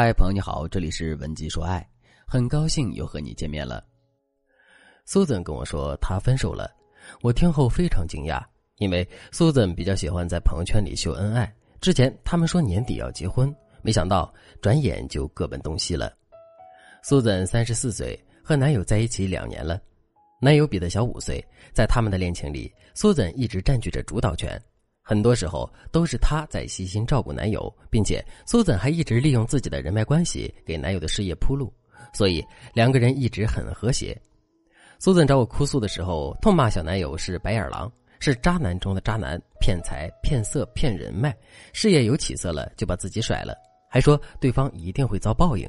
嗨，朋友你好，这里是文姬说爱，很高兴又和你见面了。苏森跟我说他分手了，我听后非常惊讶，因为苏森比较喜欢在朋友圈里秀恩爱。之前他们说年底要结婚，没想到转眼就各奔东西了。苏森三十四岁，和男友在一起两年了，男友比他小五岁，在他们的恋情里，苏森一直占据着主导权。很多时候都是她在悉心照顾男友，并且苏怎还一直利用自己的人脉关系给男友的事业铺路，所以两个人一直很和谐。苏怎找我哭诉的时候，痛骂小男友是白眼狼，是渣男中的渣男，骗财、骗色、骗人脉，事业有起色了就把自己甩了，还说对方一定会遭报应。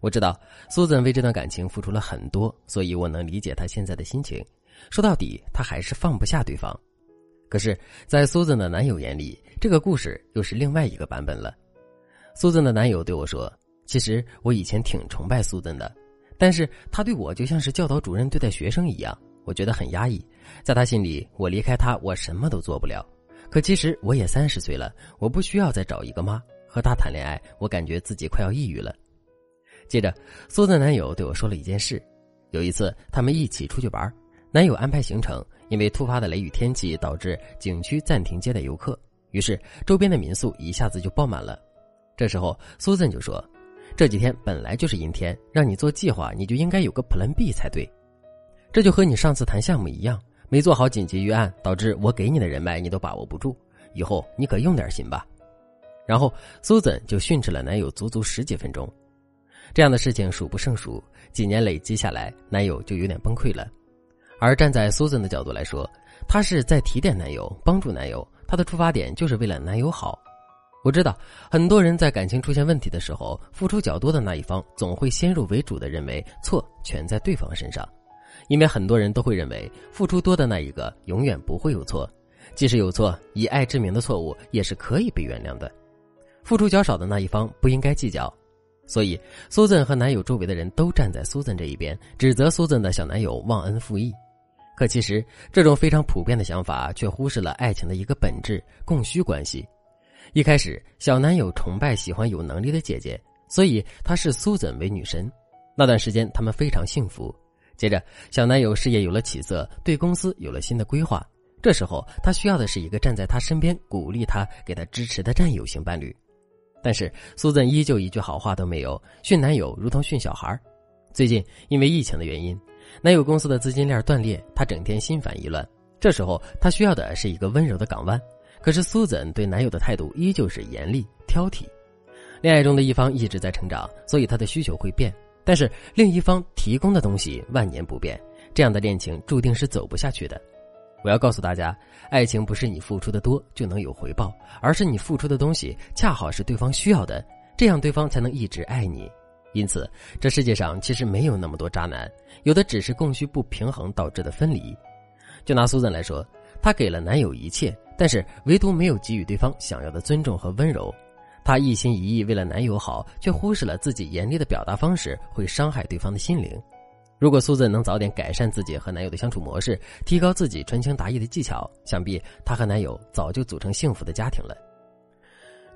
我知道苏怎为这段感情付出了很多，所以我能理解她现在的心情。说到底，她还是放不下对方。可是，在苏子的男友眼里，这个故事又是另外一个版本了。苏子的男友对我说：“其实我以前挺崇拜苏子的，但是他对我就像是教导主任对待学生一样，我觉得很压抑。在他心里，我离开他，我什么都做不了。可其实我也三十岁了，我不需要再找一个妈。和他谈恋爱，我感觉自己快要抑郁了。”接着，苏子男友对我说了一件事：有一次，他们一起出去玩，男友安排行程。因为突发的雷雨天气导致景区暂停接待游客，于是周边的民宿一下子就爆满了。这时候苏森就说：“这几天本来就是阴天，让你做计划，你就应该有个 Plan B 才对。这就和你上次谈项目一样，没做好紧急预案，导致我给你的人脉你都把握不住。以后你可用点心吧。”然后苏森就训斥了男友足足十几分钟。这样的事情数不胜数，几年累积下来，男友就有点崩溃了。而站在苏森的角度来说，她是在提点男友，帮助男友，她的出发点就是为了男友好。我知道很多人在感情出现问题的时候，付出较多的那一方总会先入为主的认为错全在对方身上，因为很多人都会认为付出多的那一个永远不会有错，即使有错，以爱之名的错误也是可以被原谅的。付出较少的那一方不应该计较，所以苏森和男友周围的人都站在苏森这一边，指责苏森的小男友忘恩负义。可其实，这种非常普遍的想法却忽视了爱情的一个本质——供需关系。一开始，小男友崇拜喜欢有能力的姐姐，所以他视苏怎为女神。那段时间，他们非常幸福。接着，小男友事业有了起色，对公司有了新的规划。这时候，他需要的是一个站在他身边、鼓励他、给他支持的战友型伴侣。但是，苏怎依旧一句好话都没有，训男友如同训小孩。最近，因为疫情的原因。男友公司的资金链断裂，他整天心烦意乱。这时候，他需要的是一个温柔的港湾。可是苏怎对男友的态度依旧是严厉挑剔。恋爱中的一方一直在成长，所以他的需求会变，但是另一方提供的东西万年不变。这样的恋情注定是走不下去的。我要告诉大家，爱情不是你付出的多就能有回报，而是你付出的东西恰好是对方需要的，这样对方才能一直爱你。因此，这世界上其实没有那么多渣男，有的只是供需不平衡导致的分离。就拿苏赞来说，她给了男友一切，但是唯独没有给予对方想要的尊重和温柔。她一心一意为了男友好，却忽视了自己严厉的表达方式会伤害对方的心灵。如果苏赞能早点改善自己和男友的相处模式，提高自己传情达意的技巧，想必她和男友早就组成幸福的家庭了。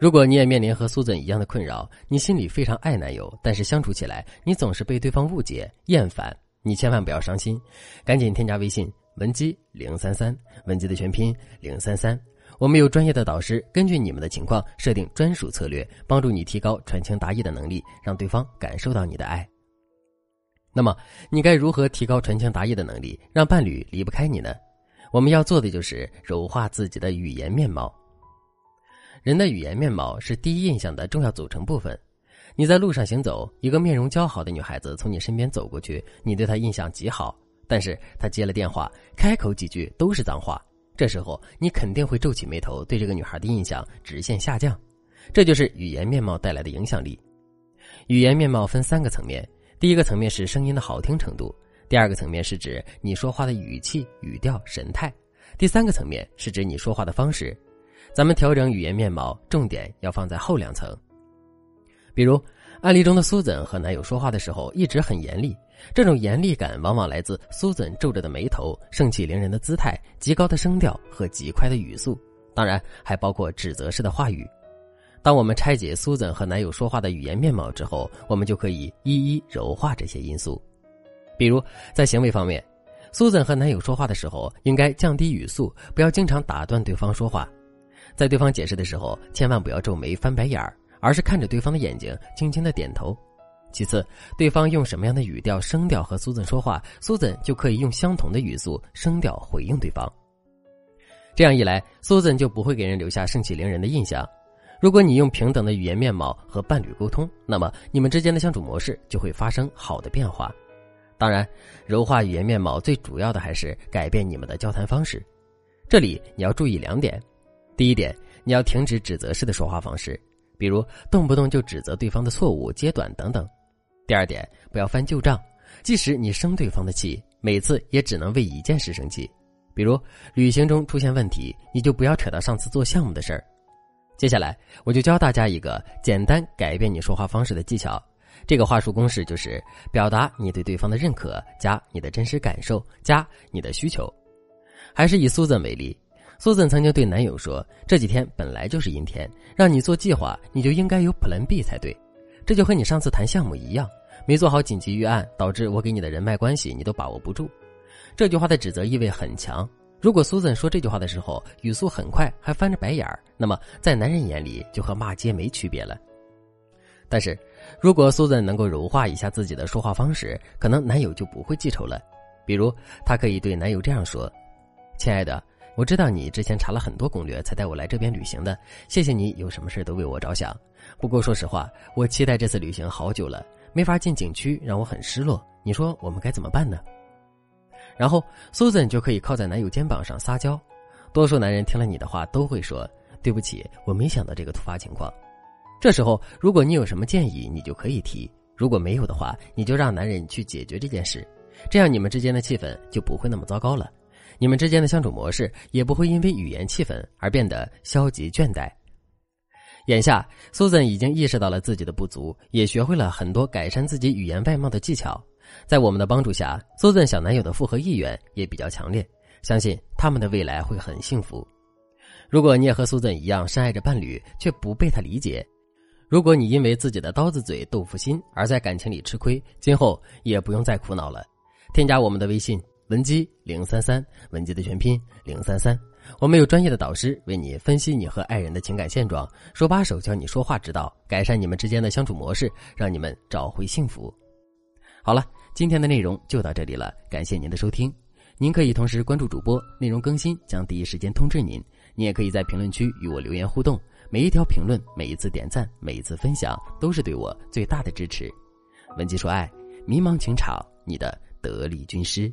如果你也面临和苏怎一样的困扰，你心里非常爱男友，但是相处起来你总是被对方误解、厌烦，你千万不要伤心，赶紧添加微信文姬零三三，文姬的全拼零三三，我们有专业的导师，根据你们的情况设定专属策略，帮助你提高传情达意的能力，让对方感受到你的爱。那么，你该如何提高传情达意的能力，让伴侣离不开你呢？我们要做的就是柔化自己的语言面貌。人的语言面貌是第一印象的重要组成部分。你在路上行走，一个面容姣好的女孩子从你身边走过去，你对她印象极好。但是她接了电话，开口几句都是脏话，这时候你肯定会皱起眉头，对这个女孩的印象直线下降。这就是语言面貌带来的影响力。语言面貌分三个层面：第一个层面是声音的好听程度；第二个层面是指你说话的语气、语调、神态；第三个层面是指你说话的方式。咱们调整语言面貌，重点要放在后两层。比如案例中的苏怎和男友说话的时候一直很严厉，这种严厉感往往来自苏怎皱着的眉头、盛气凌人的姿态、极高的声调和极快的语速，当然还包括指责式的话语。当我们拆解苏赞和男友说话的语言面貌之后，我们就可以一一柔化这些因素。比如在行为方面，苏赞和男友说话的时候，应该降低语速，不要经常打断对方说话。在对方解释的时候，千万不要皱眉翻白眼儿，而是看着对方的眼睛，轻轻的点头。其次，对方用什么样的语调、声调和苏赞说话，苏赞就可以用相同的语速、声调回应对方。这样一来，苏赞就不会给人留下盛气凌人的印象。如果你用平等的语言面貌和伴侣沟通，那么你们之间的相处模式就会发生好的变化。当然，柔化语言面貌最主要的还是改变你们的交谈方式。这里你要注意两点：第一点，你要停止指责式的说话方式，比如动不动就指责对方的错误、揭短等等。第二点，不要翻旧账。即使你生对方的气，每次也只能为一件事生气，比如旅行中出现问题，你就不要扯到上次做项目的事儿。接下来，我就教大家一个简单改变你说话方式的技巧。这个话术公式就是：表达你对对方的认可，加你的真实感受，加你的需求。还是以苏赞为例，苏赞曾经对男友说：“这几天本来就是阴天，让你做计划，你就应该有 Plan B 才对。”这就和你上次谈项目一样。没做好紧急预案，导致我给你的人脉关系你都把握不住。这句话的指责意味很强。如果苏赞说这句话的时候语速很快，还翻着白眼儿，那么在男人眼里就和骂街没区别了。但是，如果苏赞能够柔化一下自己的说话方式，可能男友就不会记仇了。比如，他可以对男友这样说：“亲爱的，我知道你之前查了很多攻略才带我来这边旅行的，谢谢你有什么事都为我着想。不过说实话，我期待这次旅行好久了。”没法进景区，让我很失落。你说我们该怎么办呢？然后苏珊就可以靠在男友肩膀上撒娇。多数男人听了你的话都会说：“对不起，我没想到这个突发情况。”这时候，如果你有什么建议，你就可以提；如果没有的话，你就让男人去解决这件事。这样你们之间的气氛就不会那么糟糕了，你们之间的相处模式也不会因为语言气氛而变得消极倦怠。眼下，苏珊已经意识到了自己的不足，也学会了很多改善自己语言外貌的技巧。在我们的帮助下，苏珊小男友的复合意愿也比较强烈，相信他们的未来会很幸福。如果你也和苏珊一样深爱着伴侣，却不被他理解；如果你因为自己的刀子嘴豆腐心而在感情里吃亏，今后也不用再苦恼了。添加我们的微信文姬零三三，文姬的全拼零三三。我们有专业的导师为你分析你和爱人的情感现状，手把手教你说话之道，改善你们之间的相处模式，让你们找回幸福。好了，今天的内容就到这里了，感谢您的收听。您可以同时关注主播，内容更新将第一时间通知您。您也可以在评论区与我留言互动，每一条评论、每一次点赞、每一次分享，都是对我最大的支持。文姬说爱，迷茫情场，你的得力军师。